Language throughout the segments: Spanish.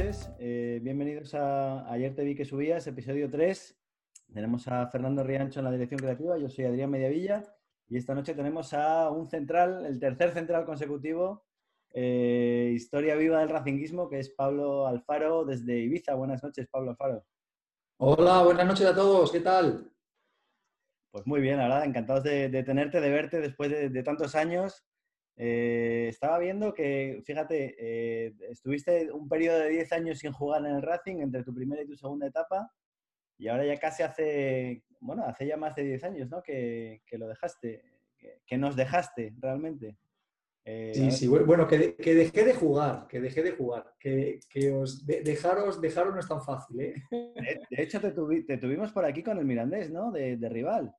noches. Eh, bienvenidos a Ayer te vi que subías, episodio 3. Tenemos a Fernando Riancho en la dirección creativa, yo soy Adrián Mediavilla y esta noche tenemos a un central, el tercer central consecutivo, eh, historia viva del racinguismo, que es Pablo Alfaro desde Ibiza. Buenas noches, Pablo Alfaro. Hola, buenas noches a todos, ¿qué tal? Pues muy bien, la verdad, encantados de, tenerte, de verte después de tantos años. Eh, estaba viendo que, fíjate, eh, estuviste un periodo de 10 años sin jugar en el Racing entre tu primera y tu segunda etapa y ahora ya casi hace, bueno, hace ya más de 10 años, ¿no? Que, lo dejaste, que, nos dejaste realmente. Eh, sí, sí, bueno, que, dejé de jugar, que dejé de jugar, que, os dejaros, dejaros no es tan fácil, ¿eh? De, hecho, te, tuvimos por aquí con el Mirandés, ¿no? De, rival.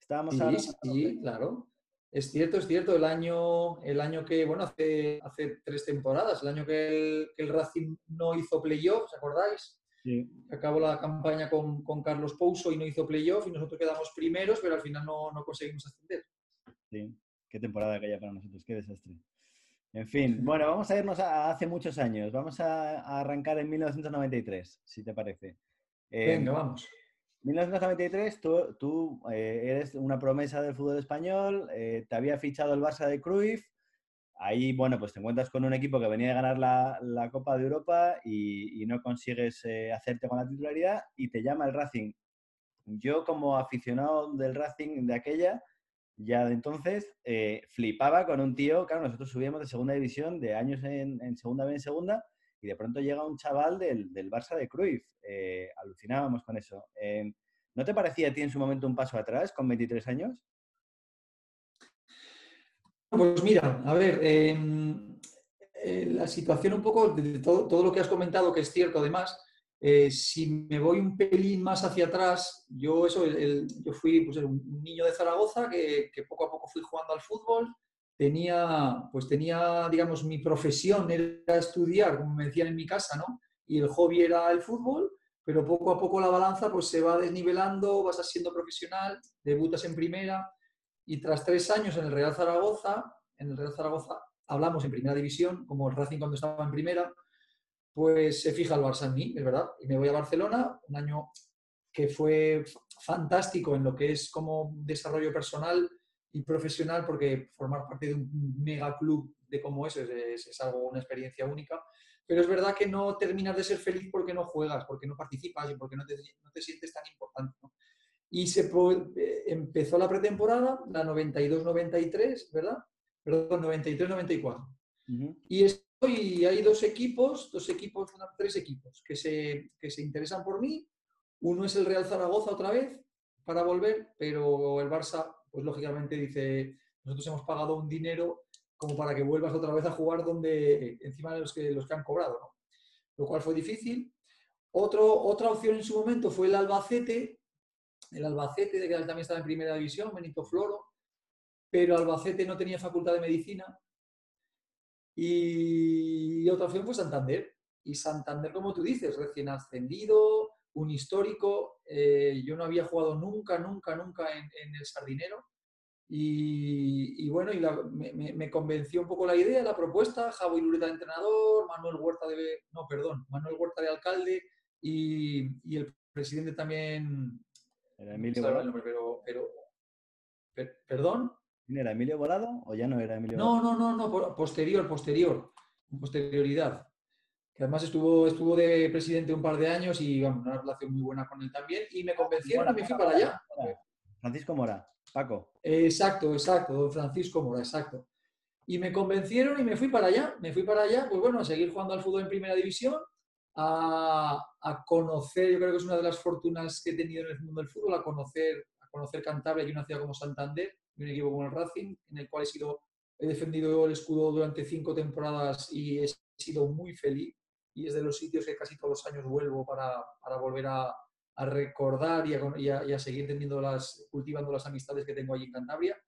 Estábamos sí, sí, claro. Es cierto, es cierto. El año, el año que, bueno, hace, hace tres temporadas, el año que el, Racing no hizo playoff, ¿os acordáis? Sí. Acabó la campaña con, Carlos Pouso y no hizo playoff y nosotros quedamos primeros, pero al final no, conseguimos ascender. Sí, qué temporada aquella para nosotros, qué desastre. En fin, bueno, vamos a irnos a hace muchos años. Vamos a, arrancar en 1993, si te parece. Venga, eh, vamos. 1993, tú, eh, eres una promesa del fútbol español, eh, te había fichado el Barça de Cruyff, ahí, bueno, pues te encuentras con un equipo que venía de ganar la, Copa de Europa y, no consigues eh, hacerte con la titularidad y te llama el Racing. Yo como aficionado del Racing de aquella, ya de entonces, flipaba con un tío, claro, nosotros subíamos de segunda división, de años en, en segunda B en segunda, y de pronto llega un chaval del, del Barça de Cruyff. Eh, alucinábamos con eso. Eh, ¿No te parecía a ti en su momento un paso atrás con 23 años? Pues mira, a ver, em, eh, la situación un poco de todo, todo, lo que has comentado, que es cierto además, si me voy un pelín más hacia atrás, yo, eso, yo fui pues, un niño de Zaragoza que, poco a poco fui jugando al fútbol, tenía, pues tenía, digamos, mi profesión era estudiar, como me decían en mi casa, ¿no? Y el hobby era el fútbol, pero poco a poco la balanza pues se va desnivelando, vas siendo profesional, debutas en primera y tras tres años en el Real Zaragoza, en el Real Zaragoza hablamos en primera división, como el Racing cuando estaba en primera, pues se fija el Barça en mí, es verdad, y me voy a Barcelona, un año que fue fantástico en lo que es como desarrollo personal, y profesional, porque formar parte de un mega club de como eso es, es, algo, una experiencia única. Pero es verdad que no terminas de ser feliz porque no juegas, porque no participas y porque no te, no te sientes tan importante. Y se eh, empezó la pretemporada, la 92-93, ¿verdad? Perdón, 93-94. Y estoy, hay dos equipos, dos equipos, tres equipos que se, que se interesan por mí. Uno es el Real Zaragoza otra vez para volver, pero el Barça pues lógicamente dice, nosotros hemos pagado un dinero como para que vuelvas otra vez a jugar donde encima de los que, los que han cobrado, ¿no? Lo cual fue difícil. Otra opción en su momento fue el Albacete, el Albacete, de que también estaba en primera división, Benito Floro, pero Albacete no tenía facultad de medicina. Y otra opción fue Santander. Y Santander, como tú dices, recién ascendido, un histórico. Eh, yo no había jugado nunca, nunca, nunca en, el Sardinero. Y, bueno, y me, convenció un poco la idea, la propuesta. Javo Lureta de entrenador, Manuel Huerta de. No, perdón, Manuel Huerta de alcalde y, el presidente también. ¿Era Emilio Volado? pero, ¿Perdón? ¿Era Emilio Volado o ya no era Emilio No, no, no, no, posterior, posterior, posterioridad que además estuvo, estuvo de presidente un par de años y vamos, una relación muy buena con él también, y me convencieron y me fui para allá. Francisco Mora, Paco. Exacto, exacto, don Francisco Mora, exacto. Y me convencieron y me fui para allá, me fui para allá, pues bueno, a seguir jugando al fútbol en primera división, a, a, conocer, yo creo que es una de las fortunas que he tenido en el mundo del fútbol, a conocer, a conocer Cantabria y una ciudad como Santander, un equipo como el Racing, en el cual he sido, he defendido el escudo durante cinco temporadas y he sido muy feliz y es de los sitios que casi todos los años vuelvo para, para volver a, a recordar y a, y, a, seguir teniendo las, cultivando las amistades que tengo allí en Cantabria.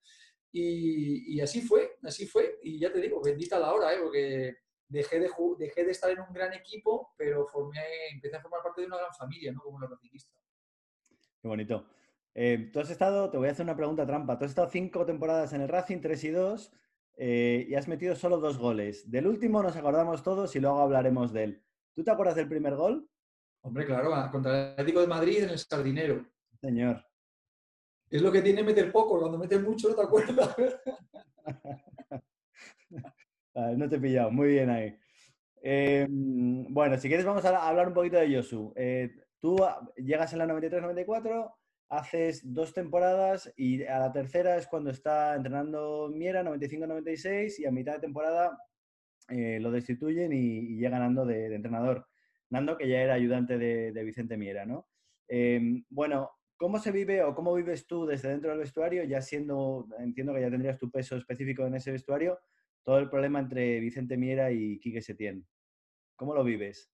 Y, y, así fue, así fue. Y ya te digo, bendita la hora, ¿eh? porque dejé de, dejé de estar en un gran equipo, pero formé, empecé a formar parte de una gran familia, ¿no? Como los racinguista. Qué bonito. Eh, tú has estado, te voy a hacer una pregunta trampa, tú has estado cinco temporadas en el Racing, tres y dos, eh, y has metido solo dos goles. Del último nos acordamos todos y luego hablaremos de él. ¿Tú te acuerdas del primer gol? Hombre, claro, contra el Atlético de Madrid en el Sardinero. Señor. Es lo que tiene meter poco, cuando metes mucho no te acuerdas. no te he pillado, muy bien ahí. Em, bueno, si quieres vamos a hablar un poquito de Yosu. Eh, tú llegas en la 93-94, haces dos temporadas y a la tercera es cuando está entrenando Miera, 95-96, y a mitad de temporada eh, lo destituyen y, llega Nando de, entrenador. Nando, que ya era ayudante de, Vicente Miera, ¿no? Em, bueno, ¿cómo se vive o cómo vives tú desde dentro del vestuario, ya siendo, entiendo que ya tendrías tu peso específico en ese vestuario, todo el problema entre Vicente Miera y Quique Setién? ¿Cómo lo vives?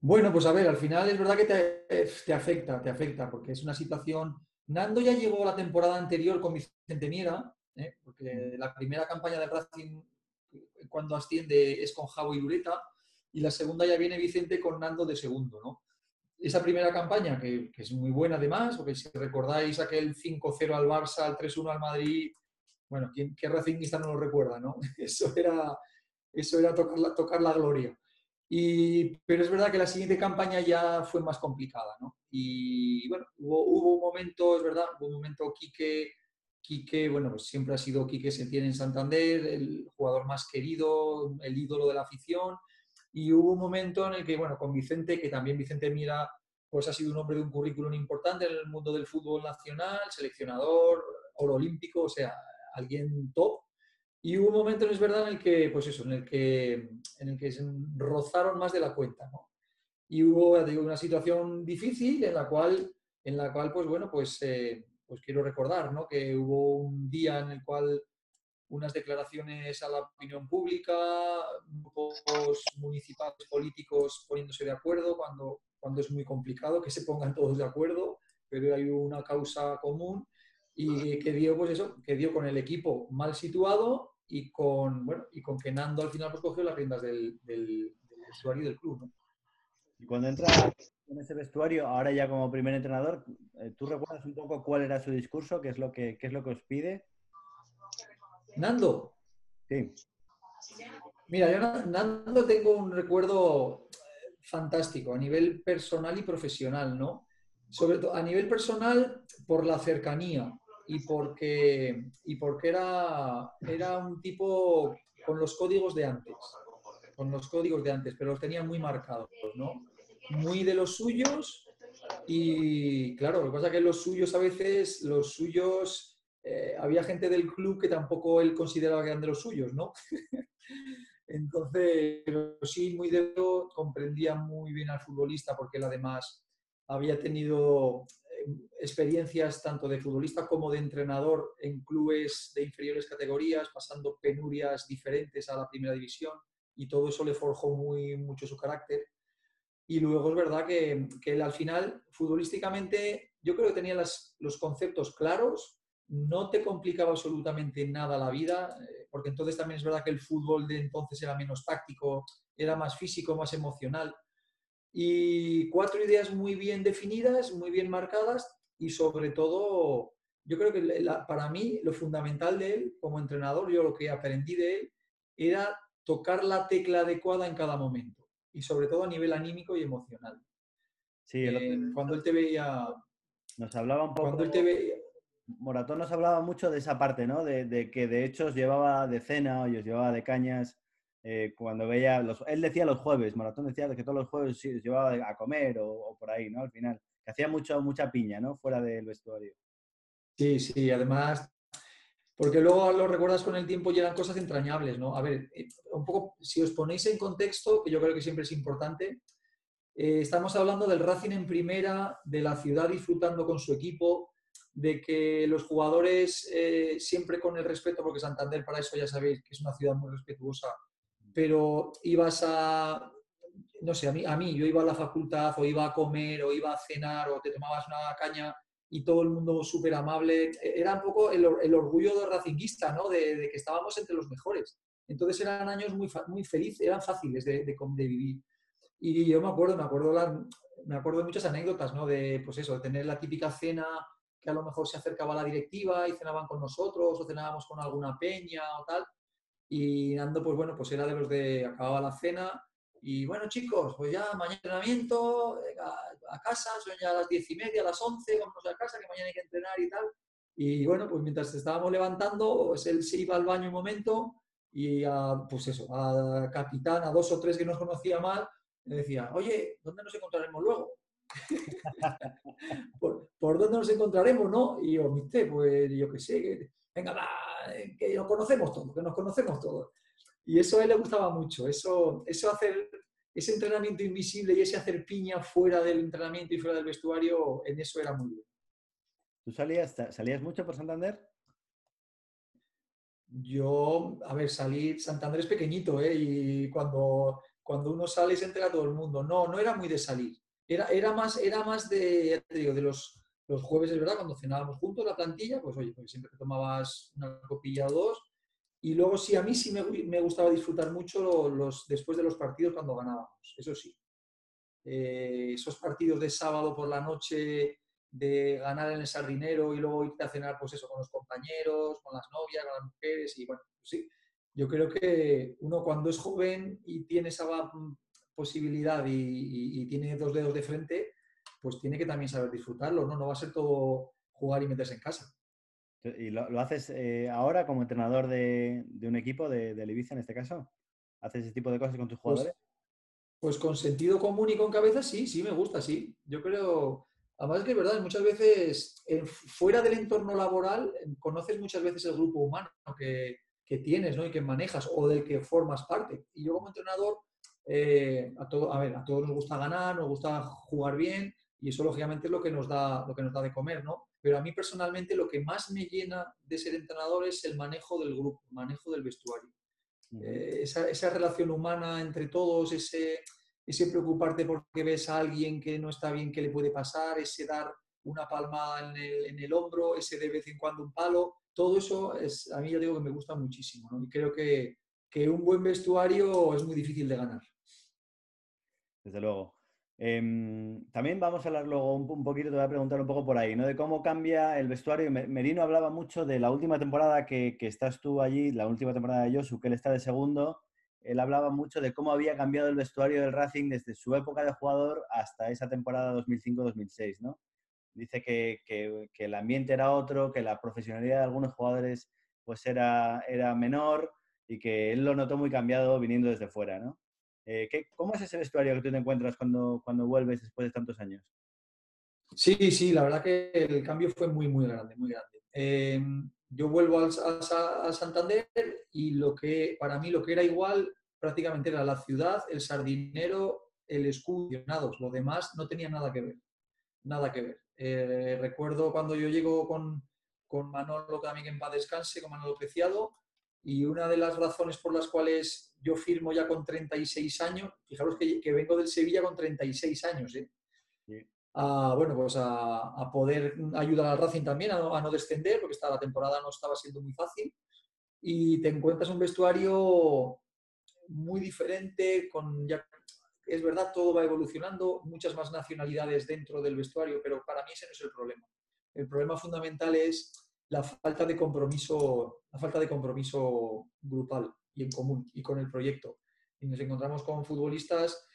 Bueno, pues a ver, al final es verdad que te, afecta, te afecta, porque es una situación... Nando ya llegó la temporada anterior con Vicente Miera, ¿eh? porque la primera campaña de Racing cuando asciende es con Javo y Lureta, y la segunda ya viene Vicente con Nando de segundo, ¿no? Esa primera campaña, que, es muy buena además, porque si recordáis aquel 5-0 al Barça, al 3-1 al Madrid, bueno, ¿quién, ¿qué Racingista no lo recuerda, no? Eso era, eso era tocar la, tocar la gloria. Y, pero es verdad que la siguiente campaña ya fue más complicada, ¿no? Y bueno, hubo, un momento, es verdad, hubo un momento Quique Quique, bueno, pues siempre ha sido Quique tiene en Santander, el jugador más querido, el ídolo de la afición. Y hubo un momento en el que, bueno, con Vicente, que también Vicente Mira, pues ha sido un hombre de un currículum importante en el mundo del fútbol nacional, seleccionador, oro olímpico, o sea, alguien top. Y hubo un momento, es verdad, en el que, pues eso, en el que, en el que se rozaron más de la cuenta, ¿no? Y hubo, digo, una situación difícil en la cual, en la cual pues bueno, pues eh, pues quiero recordar ¿no? que hubo un día en el cual unas declaraciones a la opinión pública, grupos municipales políticos poniéndose de acuerdo cuando, cuando es muy complicado que se pongan todos de acuerdo, pero hay una causa común y que dio, pues eso, que dio con el equipo mal situado y con, bueno, y con que Nando al final pues, cogió las riendas del, del, usuario del club. ¿no? Y cuando entra en ese vestuario, ahora ya como primer entrenador, eh, ¿tú recuerdas un poco cuál era su discurso? ¿Qué es lo que, es lo que os pide? Nando. Sí. Mira, yo Nando tengo un recuerdo eh, fantástico a nivel personal y profesional, ¿no? Sobre todo a nivel personal por la cercanía y porque, y porque era, era un tipo con los códigos de antes, con los códigos de antes, pero los tenía muy marcados, ¿no? muy de los suyos y claro, lo que pasa es que los suyos a veces, los suyos, eh, había gente del club que tampoco él consideraba que eran de los suyos, ¿no? Entonces, sí, muy de comprendía muy bien al futbolista porque él además había tenido experiencias tanto de futbolista como de entrenador en clubes de inferiores categorías, pasando penurias diferentes a la primera división y todo eso le forjó muy mucho su carácter. Y luego es verdad que, él al final, futbolísticamente, yo creo que tenía los conceptos claros, no te complicaba absolutamente nada la vida, eh, porque entonces también es verdad que el fútbol de entonces era menos táctico, era más físico, más emocional. Y cuatro ideas muy bien definidas, muy bien marcadas y sobre todo, yo creo que para mí lo fundamental de él como entrenador, yo lo que aprendí de él, era tocar la tecla adecuada en cada momento y sobre todo a nivel anímico y emocional. Sí, eh, cuando él te veía... Nos hablaba un poco... Cuando él te veía... Moratón nos hablaba mucho de esa parte, ¿no? De, que de hecho os llevaba de cena o os llevaba de cañas eh, cuando veía... Los, él decía los jueves, Moratón decía que todos los jueves os llevaba a comer o, por ahí, ¿no? Al final. Que hacía mucho, mucha piña, ¿no? Fuera del vestuario. Sí, sí, además porque luego lo recuerdas con el tiempo y eran cosas entrañables, ¿no? A ver, eh, un poco, si os ponéis en contexto, que yo creo que siempre es importante, eh, estamos hablando del Racing en primera, de la ciudad disfrutando con su equipo, de que los jugadores eh, siempre con el respeto, porque Santander para eso ya sabéis que es una ciudad muy respetuosa, pero ibas a, no sé, a mí, a mí yo iba a la facultad o iba a comer o iba a cenar o te tomabas una caña y todo el mundo súper amable. Era un poco el, orgullo de racinguista, ¿no? De, que estábamos entre los mejores. Entonces eran años muy, muy felices, eran fáciles de, de, vivir. Y yo me acuerdo, me acuerdo, me acuerdo de muchas anécdotas, ¿no? De, pues eso, de tener la típica cena que a lo mejor se acercaba la directiva y cenaban con nosotros o cenábamos con alguna peña o tal. Y Nando, pues bueno, pues era de los de acababa la cena, Y bueno, chicos, pues ya mañana entrenamiento, a, casa, son ya las diez y media, a las once, vamos a casa, que mañana hay que entrenar y tal. Y bueno, pues mientras estábamos levantando, pues él se iba al baño un momento y a, pues eso, a capitán, a dos o tres que nos conocía mal, le decía, oye, ¿dónde nos encontraremos luego? ¿Por, dónde nos encontraremos, no? Y yo, viste, pues yo qué sé, venga, que nos conocemos todos, que nos conocemos todos. Y eso a él le gustaba mucho, eso, eso hacer ese entrenamiento invisible y ese hacer piña fuera del entrenamiento y fuera del vestuario, en eso era muy bueno. ¿Tú salías, salías mucho por Santander? Yo, a ver, salir, Santander es pequeñito, ¿eh? Y cuando, cuando uno sale se entera todo el mundo. No, no era muy de salir. Era, era más, era más de, digo, de los, los jueves, es verdad, cuando cenábamos juntos la plantilla, pues oye, pues siempre te tomabas una copilla o dos y luego sí, a mí sí me, gustaba disfrutar mucho los, después de los partidos cuando ganábamos, eso sí. Eh, esos partidos de sábado por la noche, de ganar en el sardinero y luego irte a cenar, pues eso, con los compañeros, con las novias, con las mujeres y bueno, pues sí. Yo creo que uno cuando es joven y tiene esa posibilidad y, y tiene dos dedos de frente, pues tiene que también saber disfrutarlo, ¿no? No va a ser todo jugar y meterse en casa. ¿Y lo, haces eh, ahora como entrenador de, un equipo, de, de Ibiza en este caso? ¿Haces ese tipo de cosas con tus pues jugadores? Pues, con sentido común y con cabeza, sí, sí, me gusta, sí. Yo creo, además que es verdad, muchas veces fuera del entorno laboral conoces muchas veces el grupo humano que, tienes ¿no? y que manejas o del que formas parte. Y yo como entrenador, eh, a, todo, a, ver, a todos nos gusta ganar, nos gusta jugar bien y eso lógicamente es lo que nos da, lo que nos da de comer, ¿no? Pero a mí personalmente lo que más me llena de ser entrenador es el manejo del grupo, el manejo del vestuario. Eh, esa, relación humana entre todos, ese, ese preocuparte porque ves a alguien que no está bien, que le puede pasar, ese dar una palma en el, en el, hombro, ese de vez en cuando un palo, todo eso es, a mí ya digo que me gusta muchísimo. ¿no? Y creo que, que un buen vestuario es muy difícil de ganar. Desde luego. Em, también vamos a hablar luego un, poquito, te voy a preguntar un poco por ahí, ¿no? De cómo cambia el vestuario. Merino hablaba mucho de la última temporada que, estás tú allí, la última temporada de Josu, que él está de segundo. Él hablaba mucho de cómo había cambiado el vestuario del Racing desde su época de jugador hasta esa temporada 2005-2006, ¿no? Dice que, el ambiente era otro, que la profesionalidad de algunos jugadores pues era, era menor y que él lo notó muy cambiado viniendo desde fuera, ¿no? Eh, ¿Cómo es ese vestuario que tú te encuentras cuando, cuando vuelves después de tantos años? Sí, sí, la verdad que el cambio fue muy, muy grande, muy grande. Em, yo vuelvo a, Santander y lo que, para mí lo que era igual prácticamente era la ciudad, el sardinero, el escudo, lo demás no tenía nada que ver, nada que ver. Eh, recuerdo cuando yo llego con, con Manolo, también en paz descanse, con Manolo Preciado, y una de las razones por las cuales yo firmo ya con 36 años, fijaros que, que vengo del Sevilla con 36 años, ¿eh? A, bueno, pues a, poder ayudar al Racing también a no, descender, porque esta, la temporada no estaba siendo muy fácil, y te encuentras un vestuario muy diferente, con ya, es verdad, todo va evolucionando, muchas más nacionalidades dentro del vestuario, pero para mí ese no es el problema. El problema fundamental es la falta de compromiso, la falta de compromiso grupal y en común y con el proyecto. Y nos encontramos con futbolistas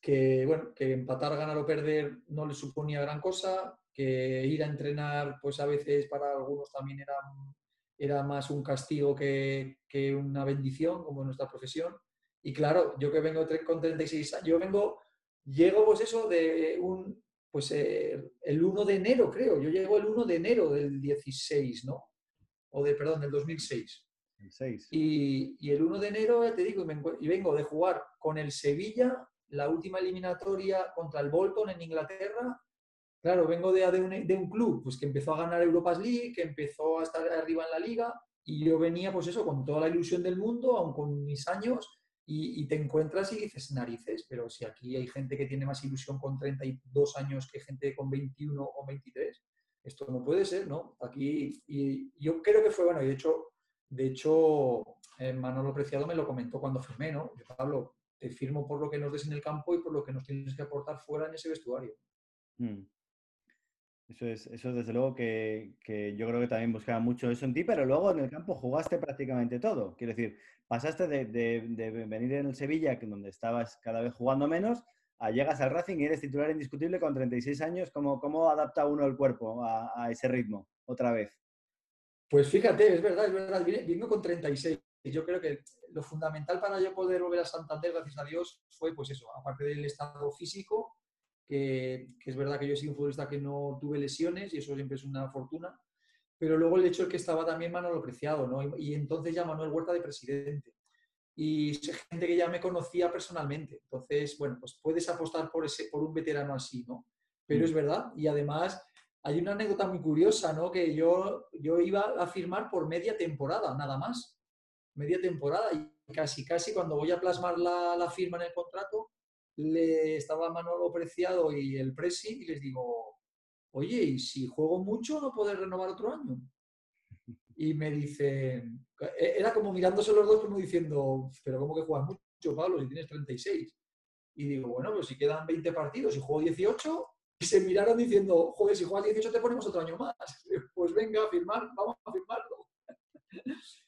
que, bueno, que empatar, ganar o perder no les suponía gran cosa, que ir a entrenar, pues a veces para algunos también era, era más un castigo que, que una bendición, como en nuestra profesión. Y claro, yo que vengo con 36 años, yo vengo, llego pues eso de un, pues eh, el 1 de enero creo, yo llego el 1 de enero del 16, ¿no? O de, perdón, del 2006. Y, el 1 de enero, te digo, y, vengo de jugar con el Sevilla, la última eliminatoria contra el Bolton en Inglaterra. Claro, vengo de, de, un, club pues, que empezó a ganar Europas League, que empezó a estar arriba en la liga, y yo venía, pues eso, con toda la ilusión del mundo, aun con mis años, y, te encuentras y dices, narices, pero si aquí hay gente que tiene más ilusión con 32 años que gente con 21 o 23, esto no puede ser, ¿no? Aquí, y yo creo que fue, bueno, y de hecho, de hecho, eh, Manolo Preciado me lo comentó cuando firmé, ¿no? Yo, Pablo, te firmo por lo que nos des en el campo y por lo que nos tienes que aportar fuera en ese vestuario. Mm. Eso es, eso desde luego que, yo creo que también buscaba mucho eso en ti, pero luego en el campo jugaste prácticamente todo. Quiero decir, pasaste de, venir en el Sevilla, que donde estabas cada vez jugando menos, a llegas al Racing y eres titular indiscutible con 36 años. ¿Cómo, cómo adapta uno el cuerpo a, ese ritmo otra vez? Pues fíjate, es verdad, es verdad, con 36. Yo creo que lo fundamental para yo poder volver a Santander, gracias a Dios, fue pues eso, aparte del estado físico, que, es verdad que yo soy un futbolista que no tuve lesiones y eso siempre es una fortuna, pero luego el hecho de que estaba también Manuel Preciado, ¿no? Y, entonces ya Manuel Huerta de presidente. Y gente que ya me conocía personalmente. Entonces, bueno, pues puedes apostar por, ese, por un veterano así, ¿no? Pero mm. es verdad. Y además hay una anécdota muy curiosa, ¿no? Que yo, yo iba a firmar por media temporada, nada más. Media temporada. Y casi, casi cuando voy a plasmar la, la firma en el contrato, le estaba Manolo Preciado y el Presi y les digo, oye, ¿y si juego mucho no puedes renovar otro año? Y me dicen, e-, era como mirándose los dos como diciendo, pero ¿cómo que juegas mucho, Pablo, si tienes 36? Y digo, bueno, pues si quedan 20 partidos y juego 18, y se miraron diciendo, joder, si juegas 18 te ponemos otro año más. Pues venga, a firmar, vamos a firmarlo.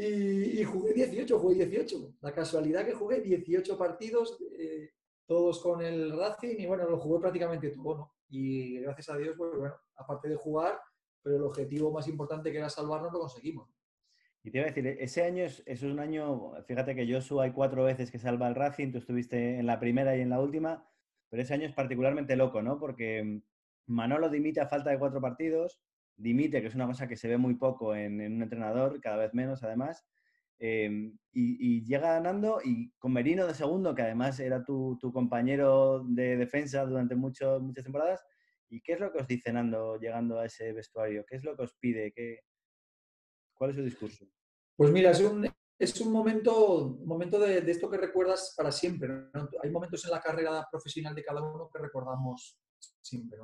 Y, jugué 18, jugué 18. La casualidad que jugué 18 partidos, eh, todos con el Racing y bueno, lo jugué prácticamente todo, ¿no? Y gracias a Dios, pues bueno, aparte de jugar, pero el objetivo más importante que era salvarnos lo conseguimos. Y te iba a decir, ese año es, es un año, fíjate que Josu hay cuatro veces que salva el Racing, tú estuviste en la primera y en la última, pero ese año es particularmente loco, ¿no? Porque Manolo dimite a falta de cuatro partidos, dimite, que es una cosa que se ve muy poco en, un entrenador, cada vez menos además, Em, y, llega ganando y con Merino de segundo, que además era tu, compañero de defensa durante muchas temporadas. ¿Y qué es lo que os dice Nando llegando a ese vestuario? ¿Qué es lo que os pide? ¿Qué, ¿Cuál es su discurso? Pues mira, es un, es un momento, momento de, esto que recuerdas para siempre. Hay momentos en la carrera profesional de cada uno que recordamos siempre.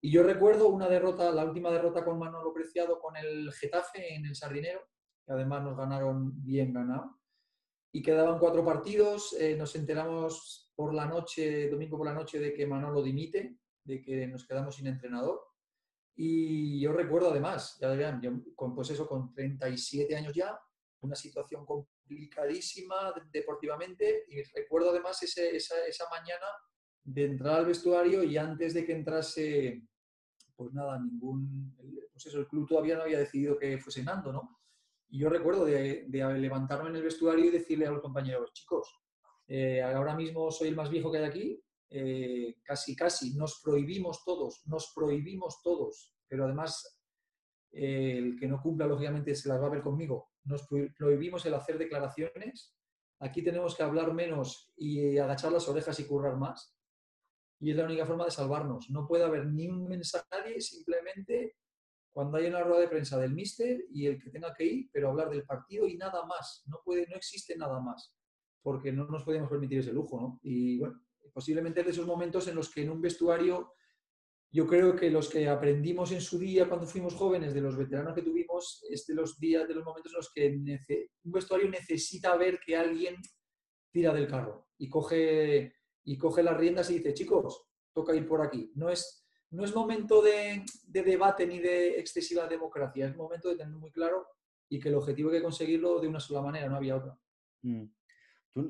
Y yo recuerdo una derrota, la última derrota con Manolo Preciado con el Getafe en el Sardinero, además nos ganaron bien ganado. Y quedaban cuatro partidos, eh, nos enteramos por la noche, domingo por la noche, de que Manolo dimite, de que nos quedamos sin entrenador. Y yo recuerdo además, ya verán, yo, con, pues eso, con 37 años ya, una situación complicadísima deportivamente. Y recuerdo además esa, esa mañana de entrar al vestuario y antes de que entrase, pues nada, ningún, pues eso, el club todavía no había decidido que fuese Nando, ¿no? Y yo recuerdo de, levantarme en el vestuario y decirle a los compañeros, chicos, eh, ahora mismo soy el más viejo que hay aquí, eh, casi, casi, nos prohibimos todos, nos prohibimos todos, pero además eh, el que no cumpla, lógicamente, se las va a ver conmigo. Nos prohibimos el hacer declaraciones, aquí tenemos que hablar menos y agachar las orejas y currar más. Y es la única forma de salvarnos. No puede haber ni un mensaje simplemente cuando hay una rueda de prensa del míster y el que tenga que ir, pero hablar del partido y nada más. No, puede, no existe nada más, porque no nos podemos permitir ese lujo. Y bueno, posiblemente de esos momentos en los que en un vestuario, yo creo que los que aprendimos en su día cuando fuimos jóvenes, de los veteranos que tuvimos, es de los días, de los momentos en los que un vestuario necesita ver que alguien tira del carro y coge, y coge las riendas y dice, chicos, toca ir por aquí. No es no es momento de, debate ni de excesiva democracia, es momento de tener muy claro y que el objetivo hay que conseguirlo de una sola manera, no había otra. Mm.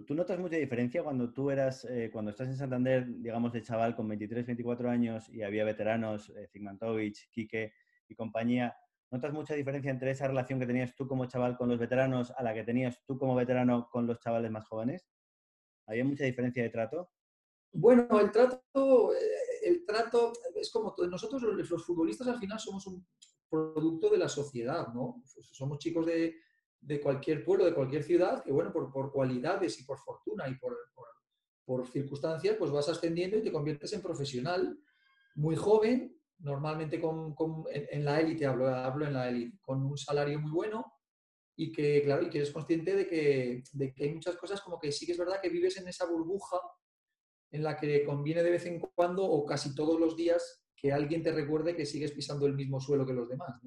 ¿Tú, notas mucha diferencia cuando tú eras, eh, cuando estás en Santander, digamos, de chaval con 23, 24 años y había veteranos, eh, Zigmantovich, Quique y compañía? ¿Notas mucha diferencia entre esa relación que tenías tú como chaval con los veteranos a la que tenías tú como veterano con los chavales más jóvenes? ¿Había mucha diferencia de trato? Bueno, el trato, eh, el trato es como nosotros los futbolistas al final somos un producto de la sociedad, ¿no? Somos chicos de, cualquier pueblo, de cualquier ciudad, que bueno, por, cualidades y por fortuna y por, circunstancias, pues vas ascendiendo y te conviertes en profesional muy joven, normalmente con, en, la élite, hablo, hablo en la élite, con un salario muy bueno y que, claro, y que eres consciente de que, de que hay muchas cosas como que sí que es verdad que vives en esa burbuja en la que conviene de vez en cuando o casi todos los días que alguien te recuerde que sigues pisando el mismo suelo que los demás.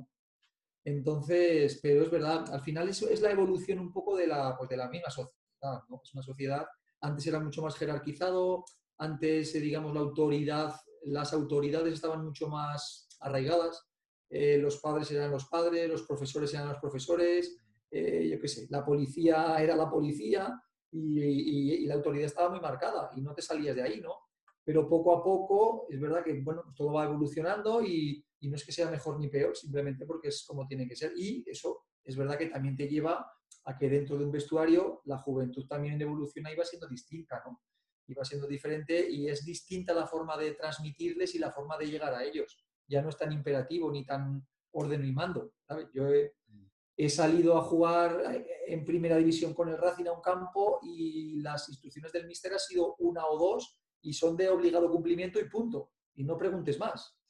Entonces, pero es verdad, al final eso es la evolución un poco de la, pues de la misma sociedad. ¿no? Es una sociedad, antes era mucho más jerarquizado, antes, eh, digamos, la autoridad, las autoridades estaban mucho más arraigadas. Eh, los padres eran los padres, los profesores eran los profesores, eh, yo qué sé, la policía era la policía y, la autoridad estaba muy marcada y no te salías de ahí, ¿no? Pero poco a poco es verdad que, bueno, pues todo va evolucionando y, y no es que sea mejor ni peor, simplemente porque es como tiene que ser. Y eso es verdad que también te lleva a que dentro de un vestuario la juventud también evoluciona y va siendo distinta, ¿no? Y va siendo diferente y es distinta la forma de transmitirles y la forma de llegar a ellos. Ya no es tan imperativo ni tan orden y mando. Yo he, salido a jugar eh, en primera división con el Racing a un campo y las instrucciones del míster han sido una o dos y son de obligado cumplimiento y punto. Y no preguntes más.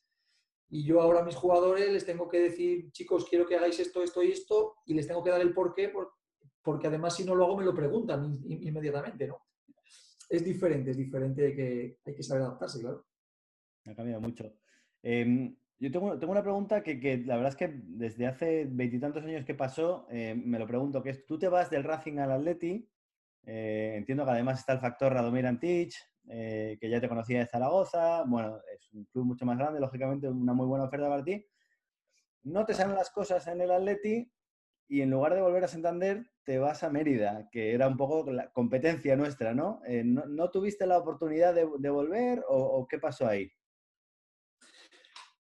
Y yo ahora a mis jugadores les tengo que decir, chicos, quiero que hagáis esto, esto y esto, y les tengo que dar el porqué, porque además si no lo hago me lo preguntan inmediatamente, ¿no? Es diferente, es diferente, hay que, hay que saber adaptarse, claro. Ha cambiado mucho. Em, yo tengo, tengo, una pregunta que, que, la verdad es que desde hace veintitantos años que pasó, eh, me lo pregunto, que es, tú te vas del Racing al Atleti, eh, entiendo que además está el factor Radomir Antich, eh, que ya te conocía de Zaragoza, bueno, es un club mucho más grande, lógicamente una muy buena oferta para ti. No te salen las cosas en el Atleti y en lugar de volver a Santander te vas a Mérida, que era un poco la competencia nuestra, ¿no? Eh, no, tuviste la oportunidad de, volver o, qué pasó ahí?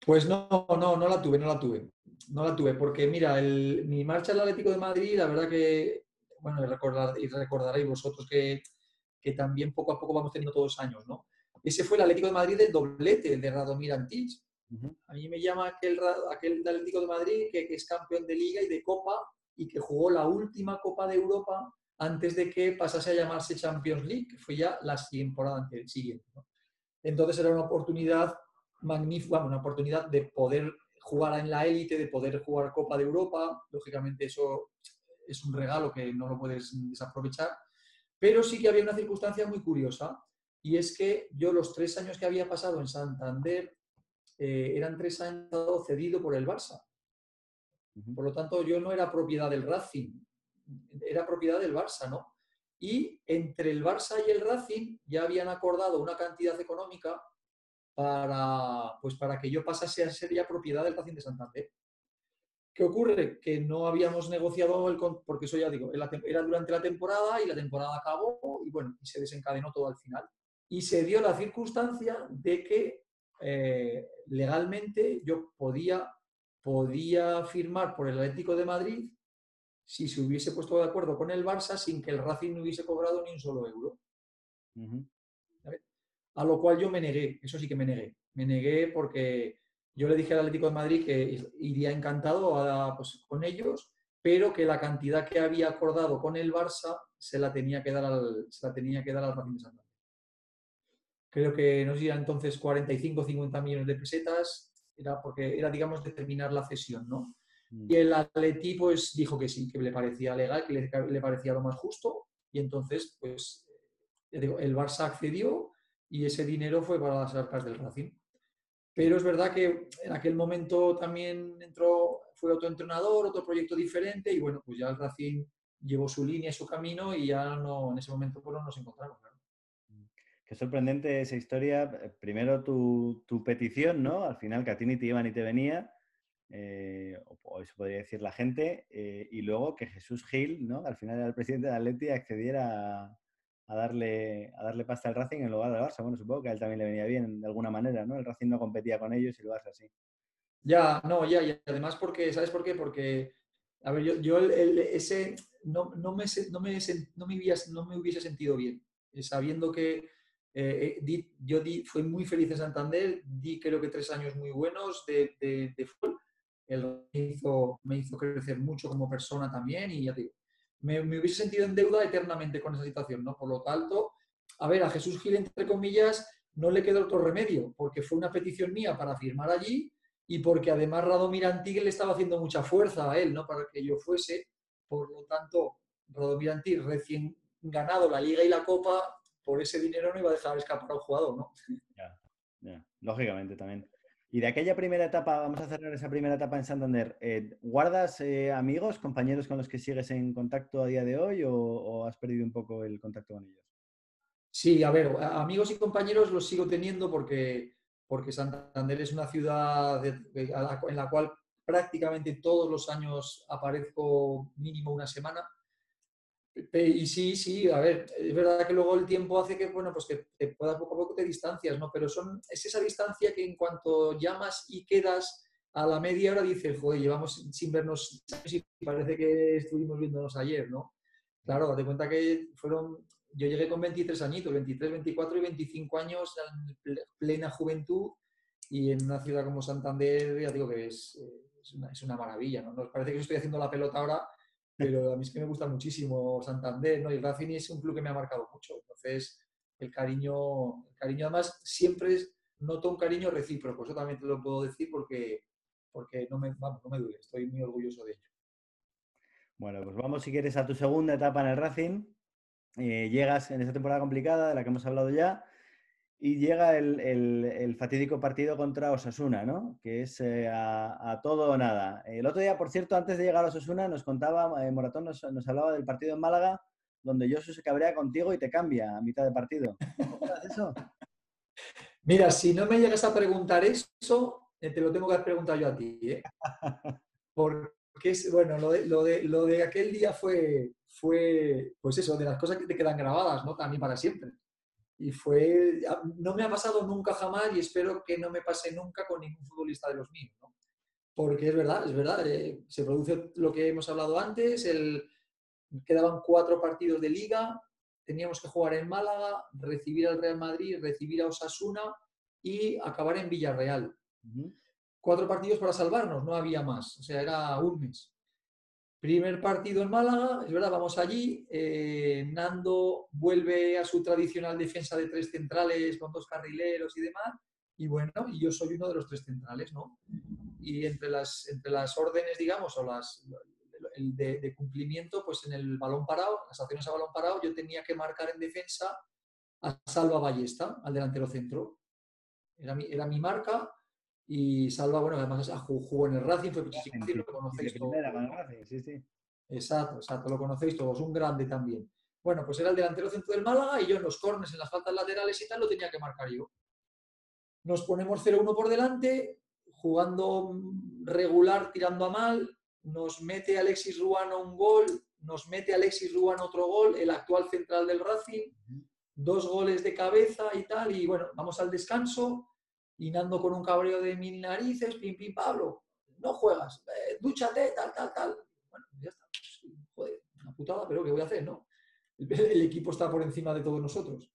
Pues no, no, no la tuve, no la tuve. No la tuve, porque mira, mi marcha al Atlético de Madrid, la verdad que, bueno, y recordaréis vosotros que que también poco a poco vamos teniendo todos los años, ¿no? Ese fue el Atlético de Madrid del doblete, el de Radomir Antich. A mí me llama aquel, aquel Atlético de Madrid que, es campeón de Liga y de Copa y que jugó la última Copa de Europa antes de que pasase a llamarse Champions League, que fue ya la temporada siguiente. ¿no? Entonces era una oportunidad magnífica, una oportunidad de poder jugar en la élite, de poder jugar Copa de Europa. Lógicamente eso es un regalo que no lo puedes desaprovechar. Pero sí que había una circunstancia muy curiosa y es que yo los tres años que había pasado en Santander eh, eran tres años cedido por el Barça. Por lo tanto, yo no era propiedad del Racing, era propiedad del Barça, ¿no? Y entre el Barça y el Racing ya habían acordado una cantidad económica para, pues para que yo pasase a ser ya propiedad del Racing de Santander. ¿Qué ocurre? Que no habíamos negociado el porque eso ya digo, era durante la temporada y la temporada acabó y bueno, y se desencadenó todo al final. Y se dio la circunstancia de que eh, legalmente yo podía, podía firmar por el Atlético de Madrid si se hubiese puesto de acuerdo con el Barça sin que el Racing no hubiese cobrado ni un solo euro. A lo cual yo me negué, eso sí que me negué. Me negué porque yo le dije al Atlético de Madrid que iría encantado pues, con ellos, pero que la cantidad que había acordado con el Barça se la tenía que dar al, se la tenía que dar al Racing de Santander. Creo que nos iban entonces 45 50 millones de pesetas, era porque era, digamos, determinar la cesión, ¿no? Mm. Y el Atleti, pues, dijo que sí, que le parecía legal, que le, parecía lo más justo, y entonces, pues, el Barça accedió y ese dinero fue para las arcas del Racing. Pero es verdad que en aquel momento también entró, fue otro entrenador, otro proyecto diferente y bueno, pues ya el Racing llevó su línea, su camino y ya no, en ese momento pues no nos encontramos. Qué sorprendente esa historia. Primero tu, tu, petición, ¿no? Al final que a ti ni te iba ni te venía, eh, o, eso podría decir la gente, eh, y luego que Jesús Gil, ¿no? Al final era el presidente de Atleti, accediera a, a darle, a darle pasta al Racing en lugar del Barça. Bueno, supongo que a él también le venía bien de alguna manera, ¿no? El Racing no competía con ellos y el Barça sí. Ya, no, ya, y además porque, ¿sabes por qué? Porque, a ver, yo, yo el, ese no, no, me, no, me, no, me no me hubiese sentido bien, eh, sabiendo que eh, eh, yo di, fui muy feliz en Santander, di creo que tres años muy buenos de, de, de fútbol. Él me hizo, me hizo crecer mucho como persona también y ya te digo, me, hubiese sentido en deuda eternamente con esa situación, ¿no? Por lo tanto, a ver, a Jesús Gil, entre comillas, no le quedó otro remedio, porque fue una petición mía para firmar allí y porque además Radomir Antig le estaba haciendo mucha fuerza a él, ¿no? Para que yo fuese. Por lo tanto, Radomir Antig, recién ganado la Liga y la Copa, por ese dinero no iba a dejar escapar al jugador, ¿no? Ya. lógicamente también. Y de aquella primera etapa, vamos a cerrar esa primera etapa en Santander, eh, ¿guardas eh, amigos, compañeros con los que sigues en contacto a día de hoy o, has perdido un poco el contacto con ellos? Sí, a ver, amigos y compañeros los sigo teniendo porque, porque Santander es una ciudad en la cual prácticamente todos los años aparezco mínimo una semana. Y sí, sí, a ver, es verdad que luego el tiempo hace que, bueno, pues que te puedas poco a poco te distancias, ¿no? Pero son, es esa distancia que en cuanto llamas y quedas a la media hora dices, joder, llevamos sin vernos y parece que estuvimos viéndonos ayer, ¿no? Claro, date cuenta que fueron, yo llegué con 23 añitos, 23, 24 y 25 años en plena juventud y en una ciudad como Santander, ya digo que es, es, una, es una, maravilla, ¿no? Nos parece que estoy haciendo la pelota ahora, pero a mí es que me gusta muchísimo Santander, ¿no? Y Racing es un club que me ha marcado mucho, entonces el cariño, el cariño además siempre es, noto un cariño recíproco, eso también te lo puedo decir porque porque no me, vamos, no me duele, estoy muy orgulloso de ello. Bueno, pues vamos si quieres a tu segunda etapa en el Racing. Eh, llegas en esa temporada complicada de la que hemos hablado ya y llega el, fatídico partido contra Osasuna, ¿no? Que es eh, a, todo o nada. El otro día, por cierto, antes de llegar a Osasuna, nos contaba, eh, Moratón nos, hablaba del partido en Málaga, donde Josu se cabrea contigo y te cambia a mitad de partido. ¿Cómo eso? Mira, si no me llegas a preguntar eso, eh, te lo tengo que preguntar yo a ti. ¿eh? Porque, bueno, lo de, lo, de, lo de, aquel día fue, fue, pues eso, de las cosas que te quedan grabadas, ¿no? También para siempre. Y fue, no me ha pasado nunca jamás y espero que no me pase nunca con ningún futbolista de los míos, ¿no? Porque es verdad, es verdad, eh, se produce lo que hemos hablado antes, el, quedaban cuatro partidos de liga, teníamos que jugar en Málaga, recibir al Real Madrid, recibir a Osasuna y acabar en Villarreal. Cuatro partidos para salvarnos, no había más, o sea, era un mes. Primer partido en Málaga, es verdad, vamos allí. Eh, Nando vuelve a su tradicional defensa de tres centrales con dos carrileros y demás. Y bueno, yo soy uno de los tres centrales, ¿no? Y entre las, entre las órdenes, digamos, o las de, de, cumplimiento, pues en el balón parado, las acciones a balón parado, yo tenía que marcar en defensa a Salva Ballesta, al delantero centro. Era mi, era mi marca y Salva, bueno, además jugó en el Racing, fue Pichichi, lo conocéis todos. Sí, sí. Exacto, exacto, lo conocéis todos, un grande también. Bueno, pues era el delantero centro del Málaga y yo en los cornes, en las faltas laterales y tal, lo tenía que marcar yo. Nos ponemos 0-1 por delante, jugando regular, tirando a mal, nos mete Alexis Ruano un gol, nos mete Alexis Ruano otro gol, el actual central del Racing, dos goles de cabeza y tal, y bueno, vamos al descanso, y Nando con un cabreo de mil narices, pim, pim, Pablo, no juegas, eh, dúchate, tal, tal, tal. Bueno, ya está. Pues, joder, una putada, pero ¿qué voy a hacer, no? El, equipo está por encima de todos nosotros.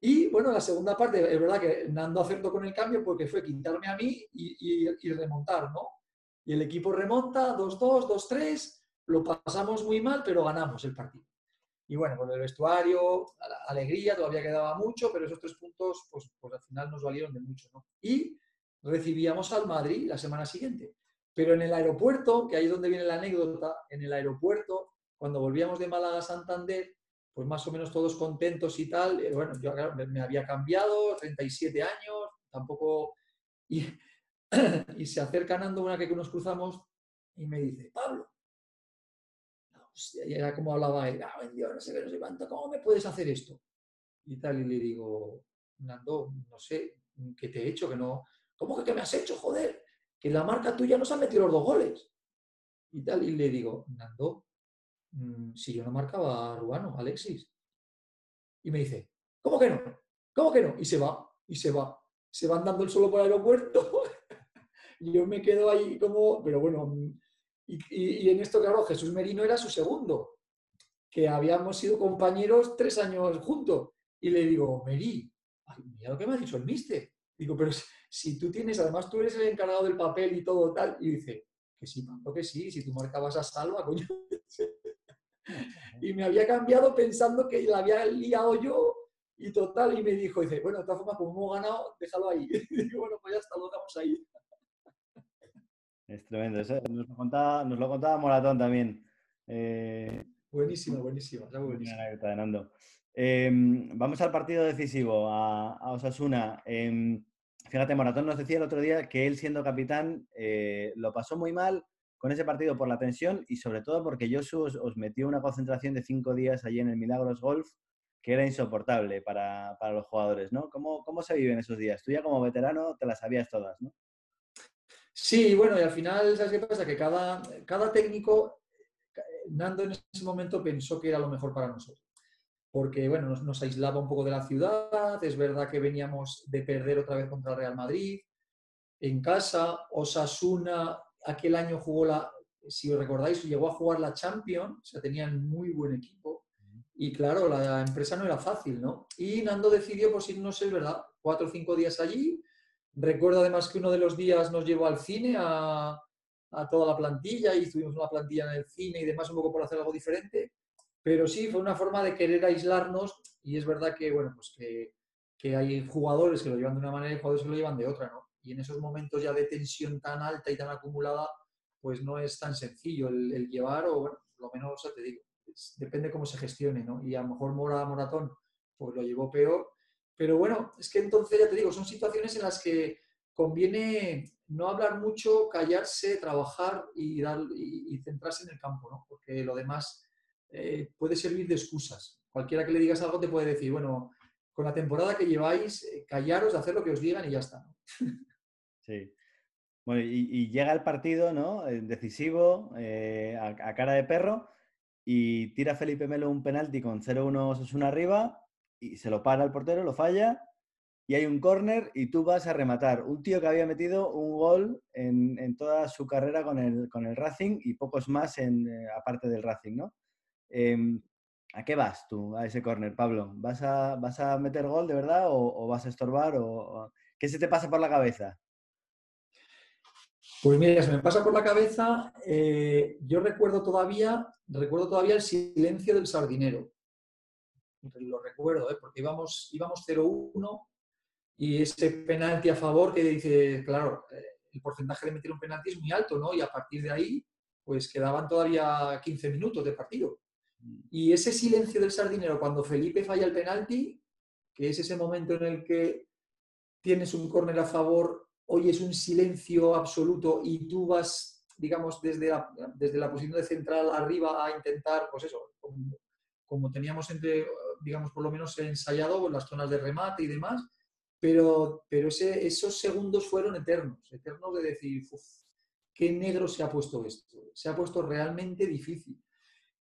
Y bueno, la segunda parte, es verdad que Nando acertó con el cambio porque fue quitarme a mí y, y remontar, ¿no? Y el equipo remonta, 2-2, 2-3, lo pasamos muy mal, pero ganamos el partido. Y bueno, con el vestuario, alegría, todavía quedaba mucho, pero esos tres puntos, pues, pues al final nos valieron de mucho. Y recibíamos al Madrid la semana siguiente. Pero en el aeropuerto, que ahí es donde viene la anécdota, en el aeropuerto, cuando volvíamos de Málaga a Santander, pues más o menos todos contentos y tal. Eh, bueno, yo me había cambiado, 37 años, tampoco... Y, y se acerca Nando una que nos cruzamos y me dice, Pablo, era como hablaba él, ah, Dios, no sé qué, no sé cuánto, ¿cómo me puedes hacer esto? Y tal, y le digo, Nando, no sé, ¿qué te he hecho? Que no, ¿cómo que qué me has hecho, joder? Que la marca tuya nos ha metido los dos goles. Y tal, y le digo, Nando, mm, si yo no marcaba a Rubano, Alexis. Y me dice, ¿cómo que no? ¿Cómo que no? Y se va, y se va. Se van dando el solo por el aeropuerto. yo me quedo ahí como, pero bueno, y, en esto, claro, Jesús Merino era su segundo, que habíamos sido compañeros tres años juntos. Y le digo, Meri, mira lo que me ha dicho el mister. Digo, pero si tú tienes, además tú eres el encargado del papel y todo tal. Y dice, que sí, Pablo, que sí, si tú marcabas a Salva, coño. y me había cambiado pensando que la había liado yo y total. Y me dijo, dice, bueno, de todas formas, como hemos ganado, déjalo ahí. Y digo, bueno, pues ya está, lo dejamos ahí. Es tremendo. Eso nos, lo contaba, nos lo contaba Moratón también. Eh, buenísimo, buenísimo. Em, vamos al partido decisivo, a, Osasuna. Em, fíjate, Moratón nos decía el otro día que él siendo capitán eh, lo pasó muy mal con ese partido por la tensión y sobre todo porque Josu os, metió una concentración de cinco días allí en el Milagros Golf que era insoportable para, los jugadores, ¿no? ¿Cómo, ¿Cómo se viven esos días? Tú ya como veterano te las sabías todas, ¿no? Sí, bueno, y al final, ¿sabes qué pasa? Que cada, cada técnico, Nando en ese momento pensó que era lo mejor para nosotros. Porque, bueno, nos, nos, aislaba un poco de la ciudad, es verdad que veníamos de perder otra vez contra el Real Madrid, en casa, Osasuna, aquel año jugó la, si os recordáis, llegó a jugar la Champions, o sea, tenían muy buen equipo. Y claro, la empresa no era fácil, ¿no? Y Nando decidió, pues irnos, es verdad, cuatro o cinco días allí. Recuerdo además que uno de los días nos llevó al cine a, toda la plantilla y tuvimos una plantilla en el cine y demás, un poco por hacer algo diferente. Pero sí, fue una forma de querer aislarnos y es verdad que, bueno, pues que, hay jugadores que lo llevan de una manera y jugadores que lo llevan de otra, ¿no? Y en esos momentos ya de tensión tan alta y tan acumulada, pues no es tan sencillo el, llevar, o bueno, lo menos te digo, depende cómo se gestione, ¿no? Y a lo mejor Mora Moratón, pues lo llevó peor. Pero bueno, es que entonces ya te digo, son situaciones en las que conviene no hablar mucho, callarse, trabajar y, dar, y, centrarse en el campo, ¿no? Porque lo demás eh, puede servir de excusas. Cualquiera que le digas algo te puede decir, bueno, con la temporada que lleváis, eh, callaros hacer lo que os digan y ya está. Sí. Bueno, y, llega el partido, ¿no? Eh, decisivo, eh, a, cara de perro, y tira Felipe Melo un penalti con 0-1 una arriba, y se lo para el portero, lo falla, y hay un córner, y tú vas a rematar. Un tío que había metido un gol en, toda su carrera con el, con el Racing, y pocos más en, eh, aparte del Racing, ¿no? Em, ¿A qué vas tú a ese córner, Pablo? ¿Vas a, ¿Vas a meter gol de verdad o, vas a estorbar? O, ¿Qué se te pasa por la cabeza? Pues mira, se me pasa por la cabeza, eh, yo recuerdo todavía, recuerdo todavía el silencio del sardinero. Lo recuerdo, ¿eh? porque íbamos, íbamos 0-1 y ese penalti a favor que dice, claro, eh, el porcentaje de meter un penalti es muy alto, ¿no? Y a partir de ahí, pues quedaban todavía 15 minutos de partido. Y ese silencio del sardinero cuando Felipe falla el penalti, que es ese momento en el que tienes un córner a favor hoy es un silencio absoluto y tú vas, digamos, desde la, desde la posición de central arriba a intentar, pues eso, como, teníamos entre, digamos, por lo menos ensayado las zonas de remate y demás, pero, pero esos segundos fueron eternos, eternos de decir, qué negro se ha puesto esto, se ha puesto realmente difícil.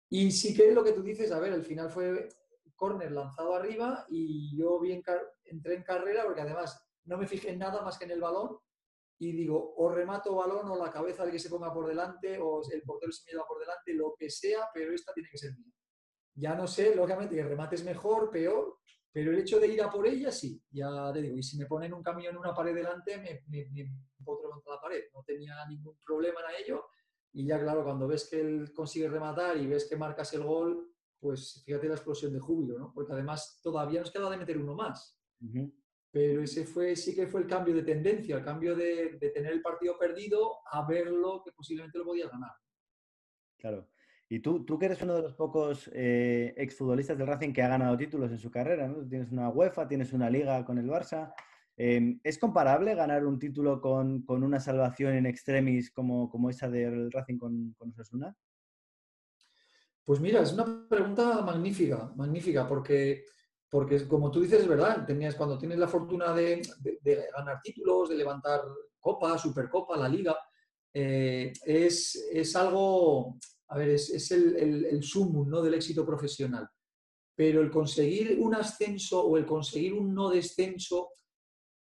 Y sí que es lo que tú dices, a ver, el final fue córner lanzado arriba y yo bien entré en carrera porque además no me fijé en nada más que en el balón y digo, o remato balón o la cabeza de que se ponga por delante o el portero se me lleva por delante, lo que sea, pero esta tiene que ser mía. Ya no sé, lógicamente, que el remate es mejor, peor, pero el hecho de ir a por ella, sí, ya te digo, y si me ponen un camión en una pared delante, me, me, me contra la pared, no tenía ningún problema en ello, y ya claro, cuando ves que él consigue rematar y ves que marcas el gol, pues fíjate la explosión de júbilo, ¿no? Porque además todavía nos queda de meter uno más. Pero ese fue, sí que fue el cambio de tendencia, el cambio de, tener el partido perdido a verlo que posiblemente lo podía ganar. Claro. Y tú, tú que eres uno de los pocos eh, exfutbolistas del Racing que ha ganado títulos en su carrera, ¿no? Tienes una UEFA, tienes una liga con el Barça. Em, ¿Es comparable ganar un título con, una salvación en extremis como, como esa del Racing con, con Osasuna? Pues mira, es una pregunta magnífica, magnífica, porque porque como tú dices, es verdad, tenías, cuando tienes la fortuna de, ganar títulos, de levantar Copa, Supercopa, la Liga, eh, es, algo, a ver, es, el, el, sumum ¿no? del éxito profesional. Pero el conseguir un ascenso o el conseguir un no descenso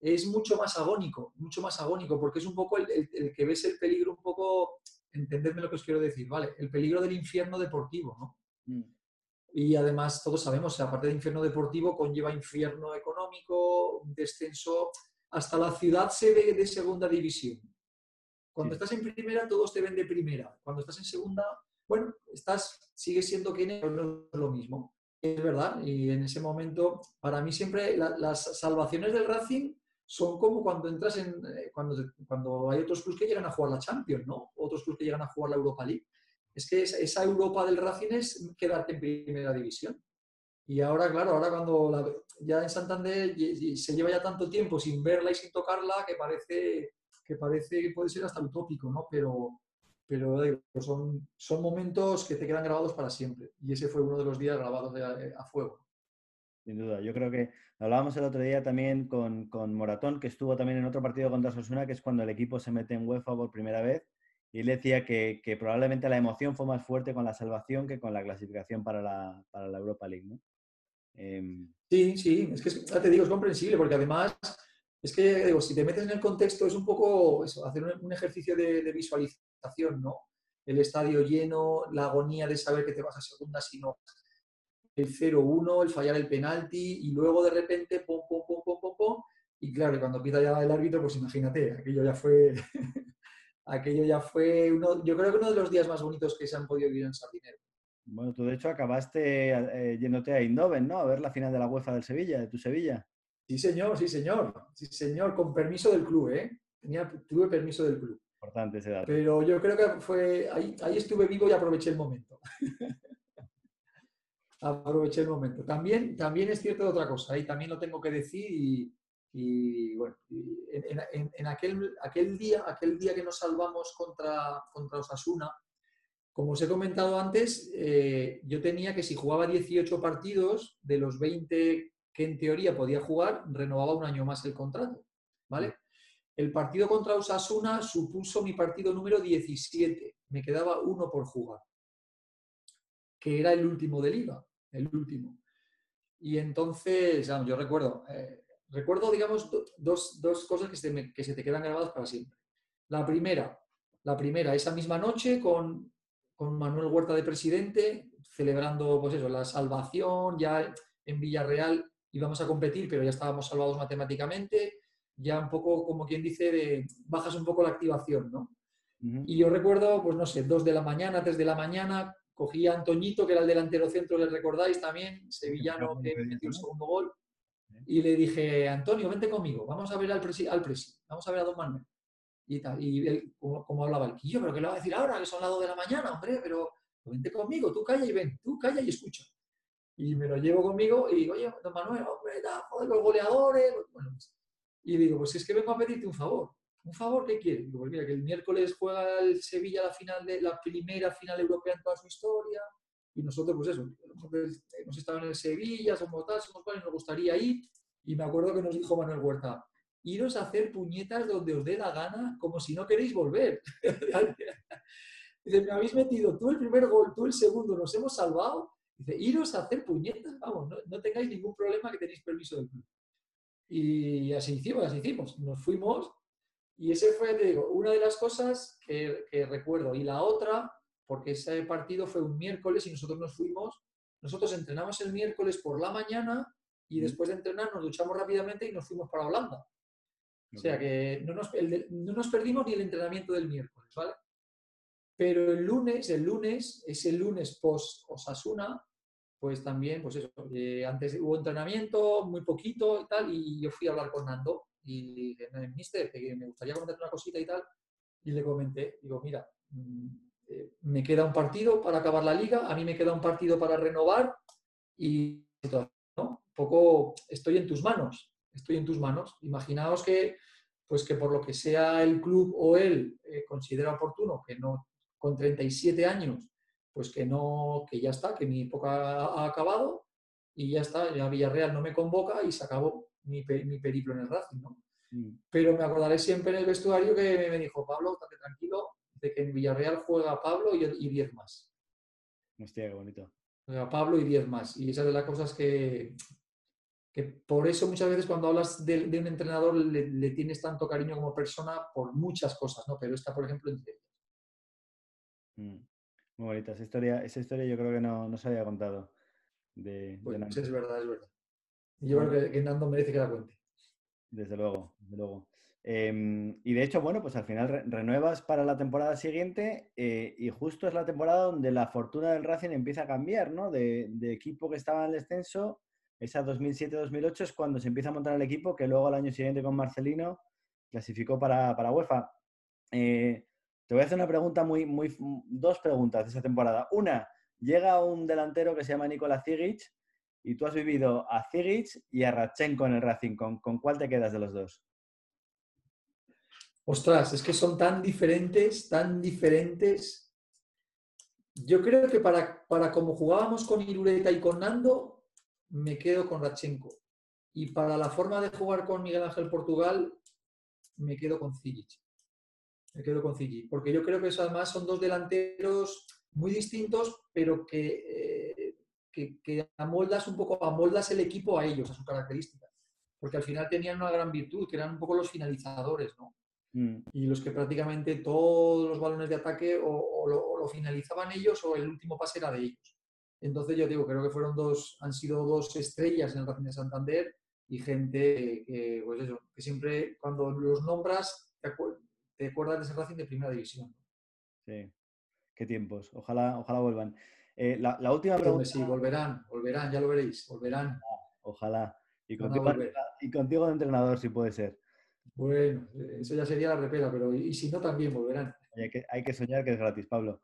es mucho más agónico, mucho más agónico, porque es un poco el, que ves el peligro, un poco, entendedme lo que os quiero decir, ¿vale? El peligro del infierno deportivo, ¿no? Mm. Y además, todos sabemos, aparte de infierno deportivo, conlleva infierno económico, descenso. Hasta la ciudad se ve de segunda división. Cuando estás en primera, todos te ven de primera. Cuando estás en segunda, bueno, estás, sigues siendo quien no es lo mismo. Es verdad. Y en ese momento, para mí siempre las salvaciones del Racing son como cuando entras en, eh, cuando, cuando hay otros clubes que llegan a jugar la Champions, ¿no? Otros clubes que llegan a jugar la Europa League es que esa Europa del Racing es quedarte en primera división. Y ahora, claro, ahora cuando ya en Santander se lleva ya tanto tiempo sin verla y sin tocarla que parece que parece puede ser hasta utópico, ¿no? Pero, pero son, son momentos que te quedan grabados para siempre. Y ese fue uno de los días grabados a, fuego. Sin duda, yo creo que hablábamos el otro día también con, Moratón, que estuvo también en otro partido contra Sosuna, que es cuando el equipo se mete en UEFA por primera vez, y él decía que, probablemente la emoción fue más fuerte con la salvación que con la clasificación para la, para la Europa League, ¿no? Em, sí, sí, es que ya te digo, es comprensible, porque además, es que digo, si te metes en el contexto, es un poco hacer un, ejercicio de, de, visualización, ¿no? El estadio lleno, la agonía de saber que te vas a segunda si no el 0-1, el fallar el penalti y luego de repente, pom, pom, pom, pom, pom. Y claro, cuando empieza ya el árbitro, pues imagínate, aquello ya fue, aquello ya fue uno, yo creo que uno de los días más bonitos que se han podido vivir en Sardinero. Bueno, tú de hecho acabaste eh, yéndote a Indoven, ¿no? A ver la final de la UEFA del Sevilla, de tu Sevilla. Sí, señor, sí, señor. Sí, señor, con permiso del club, ¿eh? Tenía, tuve permiso del club. Pero yo creo que fue, ahí, ahí estuve vivo y aproveché el momento. aproveché el momento. También, también es cierto otra cosa, y también lo tengo que decir, y, bueno, en, aquel, aquel, día, aquel día que nos salvamos contra, contra Osasuna, como os he comentado antes, eh, yo tenía que si jugaba 18 partidos, de los 20 que en teoría podía jugar, renovaba un año más el contrato, ¿vale? El partido contra Osasuna supuso mi partido número 17, me quedaba uno por jugar, que era el último de liga el último. Y entonces, yo recuerdo, eh, recuerdo, digamos, dos, cosas que se, que se te quedan grabadas para siempre. La primera, la primera, esa misma noche con, con Manuel Huerta de presidente, celebrando, pues eso, la salvación, ya en Villarreal íbamos a competir, pero ya estábamos salvados matemáticamente, ya un poco, como quien dice, de, bajas un poco la activación, ¿no? Y yo recuerdo, pues no sé, dos de la mañana, tres de la mañana, Cogí a Antoñito, que era el delantero centro, le recordáis también, sevillano que metió el segundo gol, y le dije, Antonio, vente conmigo, vamos a ver al presi, al presi vamos a ver a Don Manuel. Y, tal, y él, como, hablaba el quillo, pero ¿qué le va a decir ahora? Que son las dos de la mañana, hombre, pero vente conmigo, tú calla y ven, tú calla y escucha. Y me lo llevo conmigo y digo, oye, don Manuel, hombre, joder, los goleadores. Bueno, y digo, pues es que vengo a pedirte un favor. ¿Un favor qué quiere? Digo, pues mira, que el miércoles juega el Sevilla la final de la primera final europea en toda su historia y nosotros, pues eso, hemos estado en el Sevilla, somos tal, somos cual, y nos gustaría ir. Y me acuerdo que nos dijo Manuel Huerta, iros a hacer puñetas donde os dé la gana, como si no queréis volver. Dice, me habéis metido tú el primer gol, tú el segundo, nos hemos salvado. Dice, iros a hacer puñetas, vamos, no, no tengáis ningún problema que tenéis permiso del club. Y así hicimos, así hicimos. Nos fuimos y ese fue, te digo, una de las cosas que, recuerdo. Y la otra, porque ese partido fue un miércoles y nosotros nos fuimos, nosotros entrenamos el miércoles por la mañana y después de entrenar nos duchamos rápidamente y nos fuimos para Holanda. O sea que no nos, no nos, perdimos ni el entrenamiento del miércoles, ¿vale? Pero el lunes, el lunes, ese lunes post Osasuna, pues también, pues eso, eh, antes hubo entrenamiento, muy poquito y tal, y yo fui a hablar con Nando y dije, mister, me gustaría comentarte una cosita y tal. Y le comenté, digo, mira, mm, eh, me queda un partido para acabar la liga, a mí me queda un partido para renovar y ¿no? Poco estoy en tus manos, estoy en tus manos. Imaginaos que, pues que por lo que sea el club o él eh, considera oportuno que no, con 37 años, pues que no, que ya está, que mi época ha acabado y ya está, ya Villarreal no me convoca y se acabó mi, periplo en el Racing, ¿no? Mm. Pero me acordaré siempre en el vestuario que me dijo, Pablo, estate tranquilo, de que en Villarreal juega Pablo y 10 más. Hostia, qué bonito. Juega Pablo y 10 más. Y esa es de las cosas que, que por eso muchas veces cuando hablas de, un entrenador le, tienes tanto cariño como persona por muchas cosas, ¿no? Pero esta, por ejemplo, entre ellas. Mm. Muy bonita. Esa historia, esa historia yo creo que no, no se había contado. De, pues es verdad, es verdad. Yo creo que, Nando merece que la cuente. Desde luego, desde luego. Em, y de hecho, bueno, pues al final renuevas para la temporada siguiente eh, y justo es la temporada donde la fortuna del Racing empieza a cambiar, ¿no? De, equipo que estaba en el descenso, esa 2007-2008 es cuando se empieza a montar el equipo que luego al año siguiente con Marcelino clasificó para, para UEFA. Eh, te voy a hacer una pregunta muy, muy, dos preguntas de esa temporada. Una, llega un delantero que se llama Nikola Zigic y tú has vivido a Zigic y a Ratchenko en el Racing. ¿Con, cuál te quedas de los dos? Ostras, es que son tan diferentes, tan diferentes. Yo creo que para, para como jugábamos con Irureta y con Nando, me quedo con Rachenko. Y para la forma de jugar con Miguel Ángel Portugal, me quedo con Zigic. Me quedo con Zigic. Porque yo creo que eso además son dos delanteros muy distintos, pero que, eh, que, que, amoldas un poco, amoldas el equipo a ellos, a sus características. Porque al final tenían una gran virtud, que eran un poco los finalizadores, ¿no? Mm. Y los que prácticamente todos los balones de ataque o, lo, finalizaban ellos o el último pase era de ellos. Entonces yo digo, creo que fueron dos, han sido dos estrellas en el Racing de Santander y gente que, pues eso, que siempre cuando los nombras te, acuerdas de ese Racing de primera división. Sí, qué tiempos. Ojalá, ojalá vuelvan. Eh, la, última pregunta. Sí, volverán, volverán, ya lo veréis, volverán. Ojalá. Y contigo, y contigo de entrenador, si puede ser. Bueno, eso ya sería la repera, pero y, si no, también volverán. Hay que, soñar que es gratis, Pablo.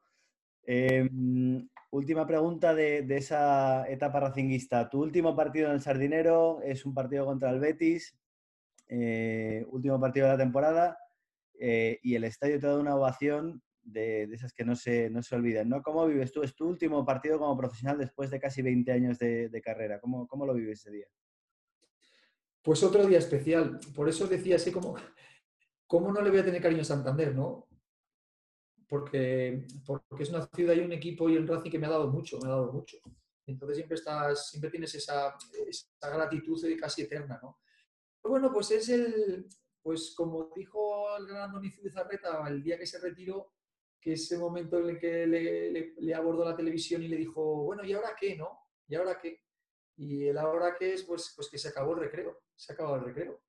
Em, última pregunta de, esa etapa racinguista. Tu último partido en el Sardinero es un partido contra el Betis, eh, último partido de la temporada, eh, y el estadio te da una ovación de, esas que no se, no se olvidan. ¿no? ¿Cómo vives tú? Es tu último partido como profesional después de casi 20 años de, carrera. ¿Cómo, ¿Cómo, lo vives ese día? Pues otro día especial. Por eso decía así como, ¿cómo no le voy a tener cariño a Santander, no? Porque, porque es una ciudad y un equipo y el Racing que me ha dado mucho, me ha dado mucho. Entonces siempre estás, siempre tienes esa, esa gratitud casi eterna, ¿no? bueno, pues es el, pues como dijo el gran Andoni Zubizarreta el día que se retiró, que es el momento en el que le, abordó la televisión y le dijo, bueno, ¿y ahora qué, no? ¿Y ahora qué? Y el ahora qué es, pues, pues que se acabó el recreo se acabado el recreo.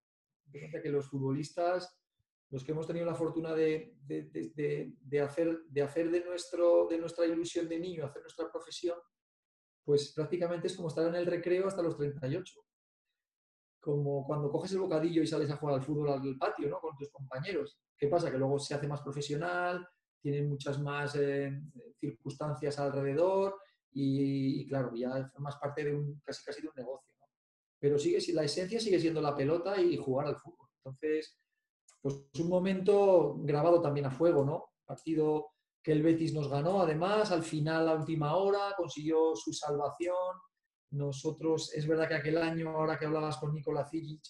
De que los futbolistas, los que hemos tenido la fortuna de, hacer, de, hacer de, nuestro, de nuestra ilusión de niño, hacer nuestra profesión, pues prácticamente es como estar en el recreo hasta los 38. Como cuando coges el bocadillo y sales a jugar al fútbol al patio, ¿no? Con tus compañeros. ¿Qué pasa? Que luego se hace más profesional, tienen muchas más eh, circunstancias alrededor y, claro, ya más parte de un, casi casi de un negocio pero sigue, la esencia sigue siendo la pelota y jugar al fútbol. Entonces, pues un momento grabado también a fuego, ¿no? Partido que el Betis nos ganó, además, al final, a última hora, consiguió su salvación. Nosotros, es verdad que aquel año, ahora que hablabas con Nikola Zigic,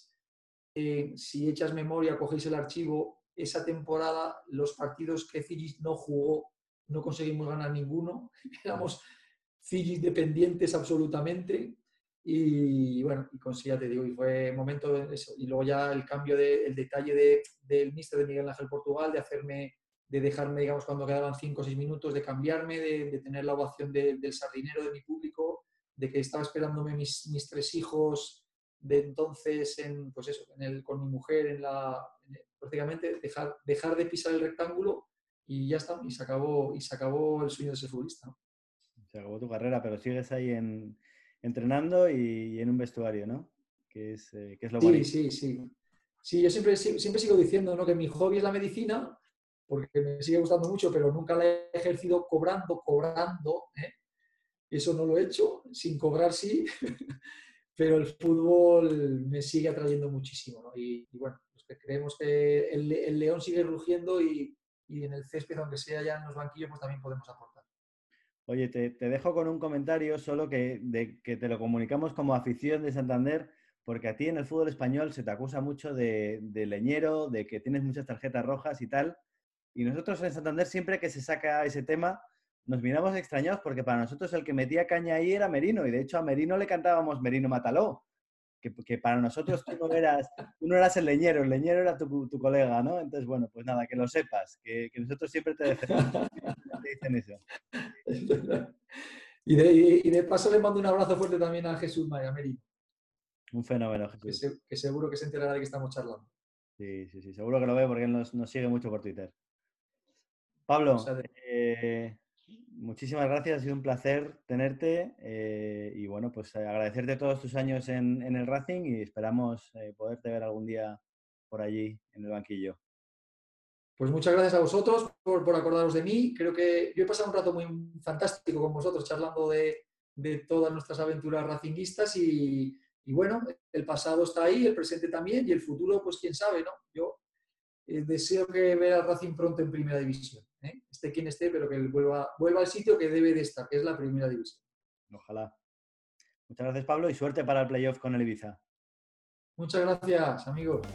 eh, si echas memoria, cogéis el archivo, esa temporada, los partidos que Zigic no jugó, no conseguimos ganar ninguno. Éramos Zigic dependientes absolutamente. Y bueno, y ya te digo, y fue momento de eso. Y luego ya el cambio, de, el detalle de, del mister de Miguel Ángel Portugal, de hacerme, de dejarme, digamos, cuando quedaban 5 o 6 minutos, de cambiarme, de, tener la ovación del sardinero de mi público, de que estaba esperándome mis, mis tres hijos de entonces, en, pues eso, en el, con mi mujer, en la, prácticamente dejar, dejar de pisar el rectángulo y ya está, y se acabó, y se acabó el sueño de ser futbolista. Se acabó tu carrera, pero sigues ahí en, entrenando y, en un vestuario, ¿no? Que es, eh, que es lo Sí, sí, sí. Sí, yo siempre, siempre sigo diciendo ¿no? que mi hobby es la medicina, porque me sigue gustando mucho, pero nunca la he ejercido cobrando, cobrando. ¿eh? Eso no lo he hecho, sin cobrar sí, pero el fútbol me sigue atrayendo muchísimo. ¿no? Y, bueno, pues creemos que el, el, león sigue rugiendo y, y en el césped, aunque sea ya en los banquillos, pues también podemos aportar. Oye, te, dejo con un comentario solo que, de, que te lo comunicamos como afición de Santander, porque a ti en el fútbol español se te acusa mucho de, leñero, de que tienes muchas tarjetas rojas y tal. Y nosotros en Santander, siempre que se saca ese tema, nos miramos extrañados porque para nosotros el que metía caña ahí era Merino. Y de hecho a Merino le cantábamos Merino Mataló. Que, para nosotros tú no, eras, tú no eras el leñero, el leñero era tu, tu, colega, ¿no? Entonces, bueno, pues nada, que lo sepas, que, que nosotros siempre te defendemos. te dicen eso. y, de, y, de, paso le mando un abrazo fuerte también a Jesús Maya Un fenómeno, Jesús. Que, seguro que se enterará de que estamos charlando. Sí, sí, sí, seguro que lo ve porque él nos, nos sigue mucho por Twitter. Pablo, eh, muchísimas gracias, ha sido un placer tenerte eh, y bueno, pues eh, agradecerte todos tus años en, el Racing y esperamos poderte ver algún día por allí en el banquillo. Pues muchas gracias a vosotros por, acordaros de mí. Creo que yo he pasado un rato muy fantástico con vosotros charlando de, todas nuestras aventuras racinguistas y, bueno, el pasado está ahí, el presente también y el futuro, pues quién sabe, ¿no? Yo eh, deseo que vea al Racing pronto en primera división. ¿Eh? Esté quien esté, pero que vuelva, vuelva al sitio que debe de estar, que es la primera división. Ojalá. Muchas gracias, Pablo, y suerte para el playoff con el Ibiza. Muchas gracias, amigos.